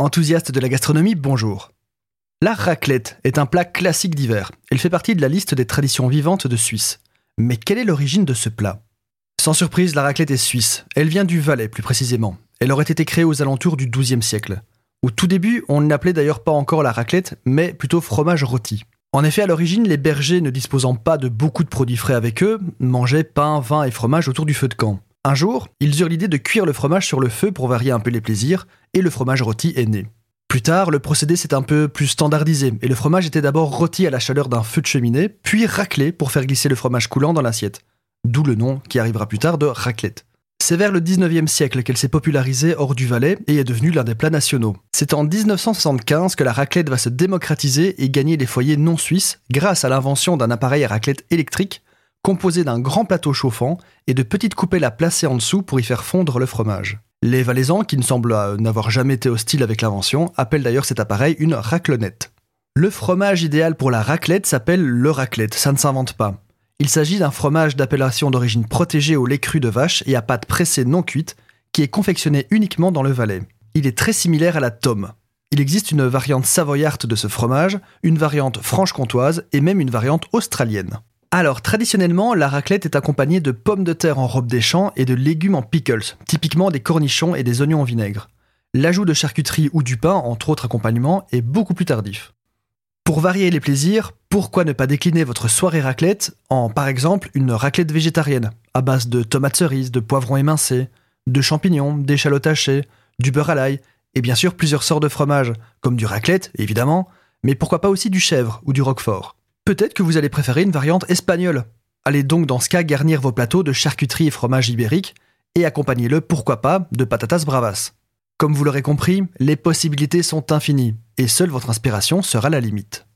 Enthousiaste de la gastronomie, bonjour. La raclette est un plat classique d'hiver. Elle fait partie de la liste des traditions vivantes de Suisse. Mais quelle est l'origine de ce plat? Sans surprise, la raclette est suisse. Elle vient du Valais, plus précisément. Elle aurait été créée aux alentours du XIIe siècle. Au tout début, on n'appelait d'ailleurs pas encore la raclette, mais plutôt fromage rôti. En effet, à l'origine, les bergers ne disposant pas de beaucoup de produits frais avec eux, mangeaient pain, vin et fromage autour du feu de camp. Un jour, ils eurent l'idée de cuire le fromage sur le feu pour varier un peu les plaisirs, et le fromage rôti est né. Plus tard, le procédé s'est un peu plus standardisé, et le fromage était d'abord rôti à la chaleur d'un feu de cheminée, puis raclé pour faire glisser le fromage coulant dans l'assiette. D'où le nom, qui arrivera plus tard, de raclette. C'est vers le 19e siècle qu'elle s'est popularisée hors du Valais et est devenue l'un des plats nationaux. C'est en 1975 que la raclette va se démocratiser et gagner les foyers non suisses grâce à l'invention d'un appareil à raclette électrique composé d'un grand plateau chauffant et de petites coupelles à placer en dessous pour y faire fondre le fromage. Les Valaisans, qui ne semblent euh, n'avoir jamais été hostiles avec l'invention, appellent d'ailleurs cet appareil une raclonnette. Le fromage idéal pour la raclette s'appelle le raclette, ça ne s'invente pas. Il s'agit d'un fromage d'appellation d'origine protégée au lait cru de vache et à pâte pressée non cuite, qui est confectionné uniquement dans le Valais. Il est très similaire à la tome. Il existe une variante savoyarde de ce fromage, une variante franche-comtoise et même une variante australienne. Alors, traditionnellement, la raclette est accompagnée de pommes de terre en robe des champs et de légumes en pickles, typiquement des cornichons et des oignons en vinaigre. L'ajout de charcuterie ou du pain, entre autres accompagnements, est beaucoup plus tardif. Pour varier les plaisirs, pourquoi ne pas décliner votre soirée raclette en, par exemple, une raclette végétarienne, à base de tomates cerises, de poivrons émincés, de champignons, d'échalotes hachées, du beurre à l'ail, et bien sûr plusieurs sortes de fromages, comme du raclette, évidemment, mais pourquoi pas aussi du chèvre ou du roquefort. Peut-être que vous allez préférer une variante espagnole. Allez donc dans ce cas garnir vos plateaux de charcuterie et fromage ibérique et accompagnez-le, pourquoi pas, de patatas bravas. Comme vous l'aurez compris, les possibilités sont infinies et seule votre inspiration sera la limite.